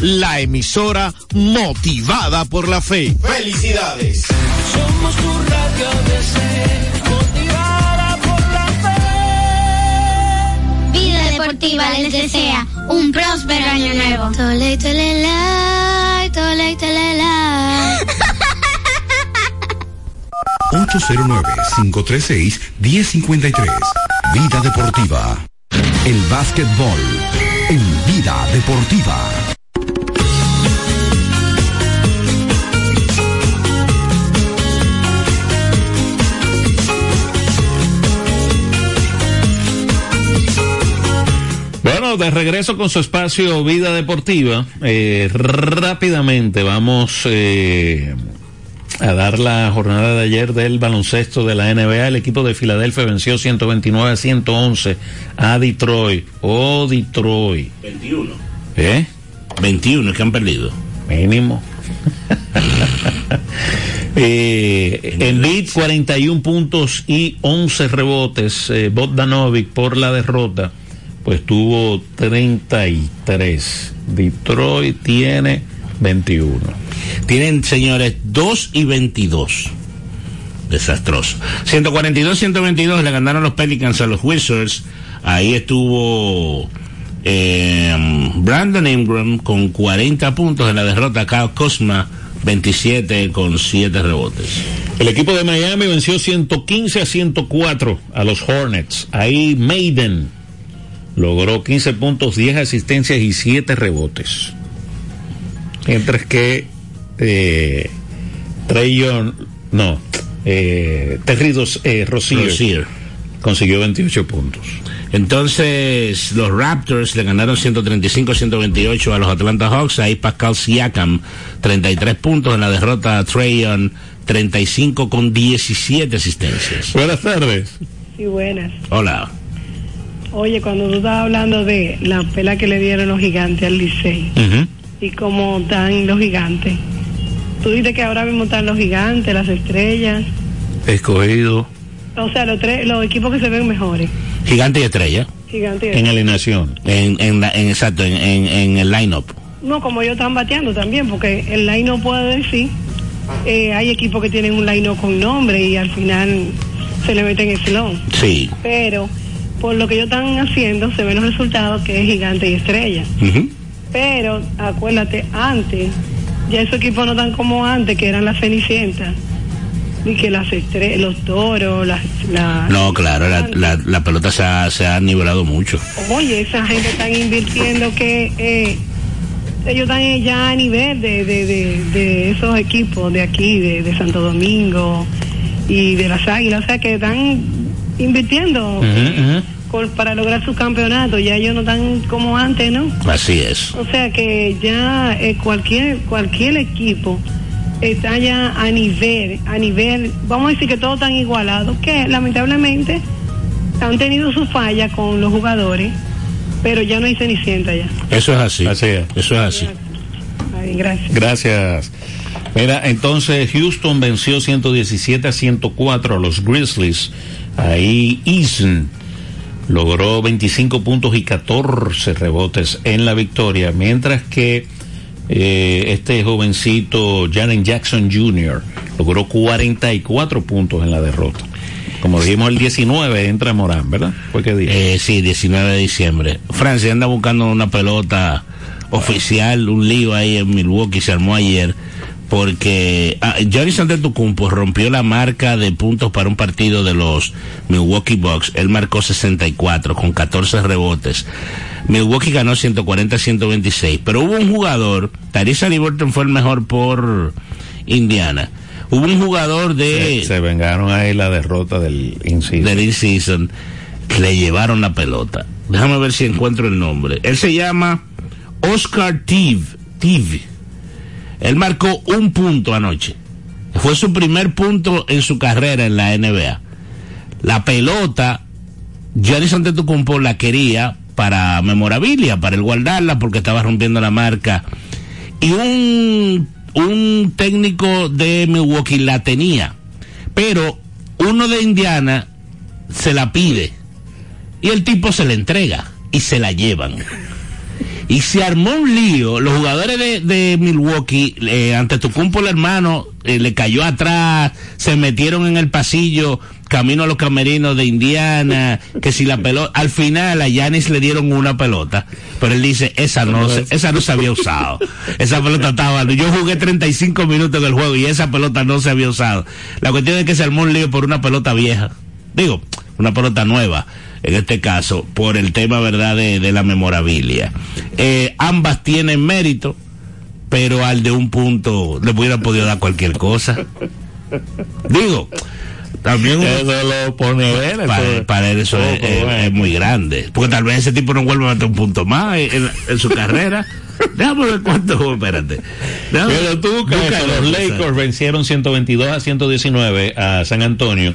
la emisora motivada por la fe. ¡Felicidades! Somos tu radio DC, motivada por la fe. Vida Deportiva les desea un próspero año nuevo. Tole, tole, la, tole, tole, la. 809-536-1053. Vida Deportiva. El básquetbol Vida Deportiva. Bueno, de regreso con su espacio Vida Deportiva, eh, rápidamente vamos eh, a dar la jornada de ayer del baloncesto de la NBA. El equipo de Filadelfia venció 129 a 111 a Detroit. Oh, Detroit. 21. ¿Eh? 21 que han perdido. Mínimo. eh, Embiid 41 puntos y 11 rebotes. Eh, Bogdanovic por la derrota, pues tuvo 33. Detroit tiene 21. Tienen, señores, 2 y 22. Desastroso. 142-122 le ganaron los Pelicans a los Wizards. Ahí estuvo eh, Brandon Ingram con 40 puntos en la derrota. Kyle Kuzma 27 con 7 rebotes. El equipo de Miami venció 115 a 104 a los Hornets. Ahí Maiden logró 15 puntos, 10 asistencias y 7 rebotes. Mientras que eh, Young, no, eh, Terry Dos- eh, Rozier. consiguió 28 puntos. Entonces, los Raptors le ganaron 135-128 a los Atlanta Hawks. Ahí Pascal Siakam, 33 puntos en la derrota a Trae Young, 35 con 17 asistencias. Buenas tardes. Sí, buenas. Hola. Oye, cuando tú estabas hablando de la pela que le dieron los gigantes al Licey y cómo están los gigantes, tú dices que ahora mismo están los gigantes, las estrellas, Escogido o sea, los, tres, los equipos que se ven mejores. Gigante y estrella. Gigantes. en alineación. En, en, la- en- exacto, en, en, en el lineup. No, como ellos están bateando también, porque el line no puede decir. eh, hay equipos que tienen un line con nombre y al final se le meten slow. Sí. Pero por lo que ellos están haciendo, se ven los resultados que es gigante y estrella. Ujú. Pero acuérdate, antes, ya esos equipos no están como antes, que eran las cenicientas. Y que las estrellas, los toros, las. La, No, claro, la, la, la pelota se ha, se ha nivelado mucho. Oye, esa gente están invirtiendo que eh, ellos están ya a nivel de, de, de, de esos equipos de aquí, de, de Santo Domingo y de las Águilas, o sea que están invirtiendo con- para lograr su campeonato, ya ellos no están como antes, ¿no? Así es. O sea que ya eh, cualquier cualquier equipo está ya a nivel, a nivel, vamos a decir que todos están igualados, que lamentablemente han tenido su falla con los jugadores, pero ya no hay cenicienta ya. Eso es así. Así es. Eso es así. Ay, gracias. Gracias. Mira, entonces Houston venció 117 a 104 a los Grizzlies. Ahí Eason logró 25 puntos y 14 rebotes en la victoria, mientras que eh, este jovencito Jaren Jackson Jr. logró 44 puntos en la derrota. Como dijimos, el 19 entra Morán, ¿verdad? ¿Fue qué día? Eh, sí, 19 de diciembre. Francia anda buscando una pelota oficial, un lío ahí en Milwaukee, se armó ayer, porque ah, Antetokounmpo rompió la marca de puntos para un partido de los Milwaukee Bucks. Él marcó 64 con 14 rebotes. Milwaukee ganó 140-126, pero hubo un jugador, Tyrese Halliburton fue el mejor por Indiana. Hubo un jugador de Se, se vengaron ahí la derrota del inciso. del in-season, le llevaron la pelota. Déjame ver si encuentro el nombre. Él se llama Oscar Tive, Tive. Él marcó un punto anoche. Fue su primer punto en su carrera en la NBA. La pelota, Giannis Antetokounmpo la quería para memorabilia, para el guardarla porque estaba rompiendo la marca. Y un, un técnico de Milwaukee la tenía. Pero uno de Indiana se la pide. Y el tipo se la entrega y se la llevan. Y se armó un lío. Los jugadores de, de Milwaukee, eh, ante tu el hermano, eh, le cayó atrás, se metieron en el pasillo, camino a los camerinos de Indiana, que si la pelota, al final a Yanis le dieron una pelota, pero él dice, esa no, se, esa no se había usado. Esa pelota estaba, yo jugué 35 minutos del juego y esa pelota no se había usado. La cuestión es que se armó un lío por una pelota vieja. Digo, una pelota nueva en este caso, por el tema, ¿verdad?, de, de la memorabilia. Eh, ambas tienen mérito, pero al de un punto le hubiera podido dar cualquier cosa. Digo, también uno- Eso lo pone para, para él eso es, es- es muy grande. Porque tal vez ese tipo no vuelva a meter un punto más en, en su carrera. Déjame ver cuánto, espérate. Déjame- Pero tú, eso, los. Lakers vencieron 122 a 119 a San Antonio.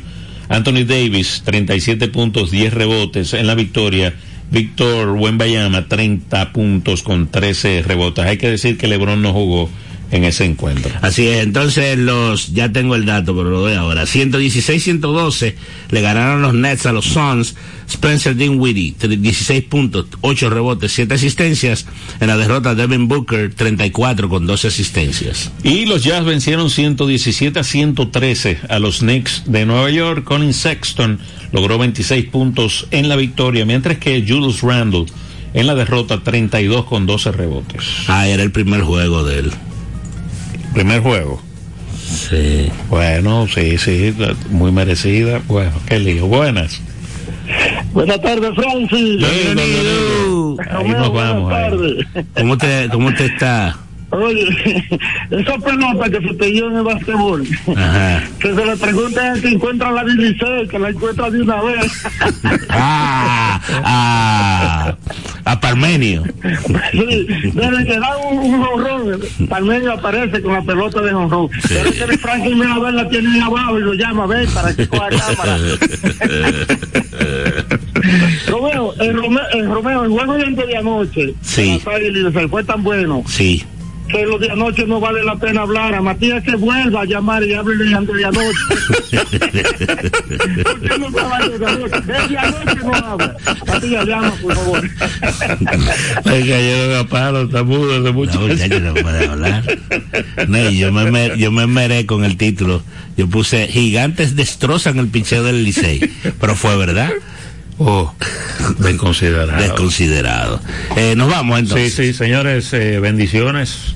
Anthony Davis, 37 puntos, 10 rebotes en la victoria. Víctor Wembayama, 30 puntos con 13 rebotes. Hay que decir que LeBron no jugó en ese encuentro. Así es, entonces los, ya tengo el dato, pero lo doy ahora. 116-112 le ganaron los Nets a los Suns. Spencer Dinwiddie, 16 puntos, 8 rebotes, 7 asistencias. En la derrota Devin Booker, 34 con 12 asistencias. Y los Jazz vencieron 117 a 113 a los Knicks de Nueva York. Colin Sexton logró 26 puntos en la victoria, mientras que Julius Randle en la derrota 32 con 12 rebotes. Ah, era el primer juego de él. Primer juego. Sí. Bueno, sí, sí, muy merecida. Bueno, qué lío. Buenas. Buenas tardes, Francis. Bienvenido. Ahí nos vamos. Buenas ahí. tardes. ¿Cómo te, cómo te está? Oye, esa pelota que se te dio en el basquetbol, Ajá. que se le pregunta que encuentra la Dilicea, que la encuentra de una vez. Ah, a, a Parmenio. Sí, desde que da un, jonrón, Palmeño aparece con la pelota de jonrón. Pero es que Franklin Mirabel la tiene ahí abajo y lo llama, ven, para que coja cámara. Romeo, el Romeo, el Romeo, el juego de anoche, Sí. de las Águilas, fue tan bueno Sí. Que los de anoche no vale la pena hablar. A Matías que vuelva a llamar y hable de antes de anoche. ¿Por qué no de anoche? Desde anoche no habla. Matías, llama, por favor. Le cayeron a palo, está mudo ese muchacho. No, puede hablar. No, y yo me, me- yo me meré con el título. Yo puse Gigantes destrozan el picheo del Licey. Pero fue verdad. Oh, desconsiderado. Desconsiderado. Eh, nos vamos entonces. Sí, sí, señores, eh, bendiciones.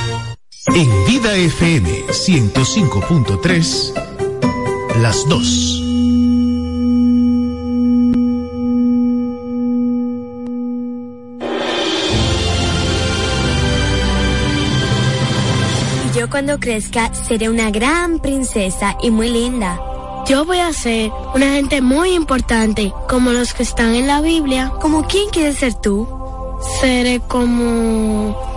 En Vida FM 105.3, las dos. Y yo cuando crezca seré una gran princesa y muy linda. Yo voy a ser una gente muy importante, como los que están en la Biblia. ¿Como quién quieres ser tú? Seré como...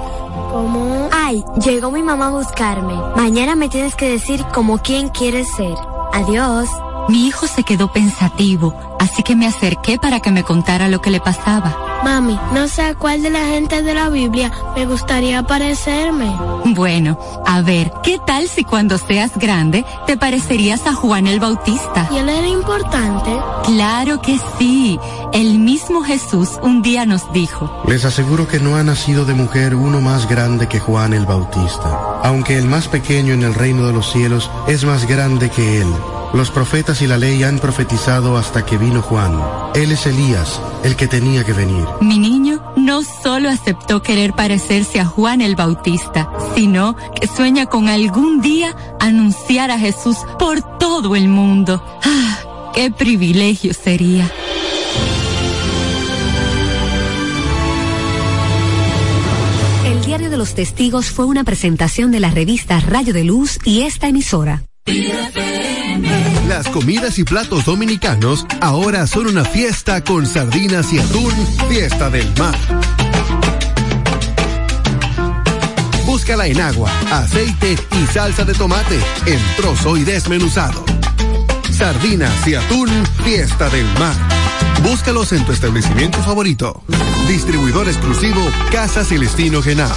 como... Ay, llegó mi mamá a buscarme. Mañana me tienes que decir como quién quieres ser. Adiós. Mi hijo se quedó pensativo, así que me acerqué para que me contara lo que le pasaba. Mami, no sé a cuál de la gente de la Biblia me gustaría parecerme. Bueno, a ver, ¿qué tal si cuando seas grande te parecerías a Juan el Bautista? ¿Y él era importante? Claro que sí. El mismo Jesús un día nos dijo, Les aseguro que no ha nacido de mujer uno más grande que Juan el Bautista, aunque el más pequeño en el reino de los cielos es más grande que él. Los profetas y la ley han profetizado hasta que vino Juan. Él es Elías, el que tenía que venir. mi niño, no solo aceptó querer parecerse a Juan el Bautista, sino que sueña con algún día anunciar a Jesús por todo el mundo. ¡Ah! ¡Qué privilegio sería! El Diario de los Testigos fue una presentación de la revista Rayo de Luz y esta emisora. Las comidas y platos dominicanos ahora son una fiesta con sardinas y atún, fiesta del mar. Búscala en agua, aceite y salsa de tomate, en trozo y desmenuzado. Sardinas y atún, fiesta del mar. Búscalos en tu establecimiento favorito. Distribuidor exclusivo Casa Celestino Genao.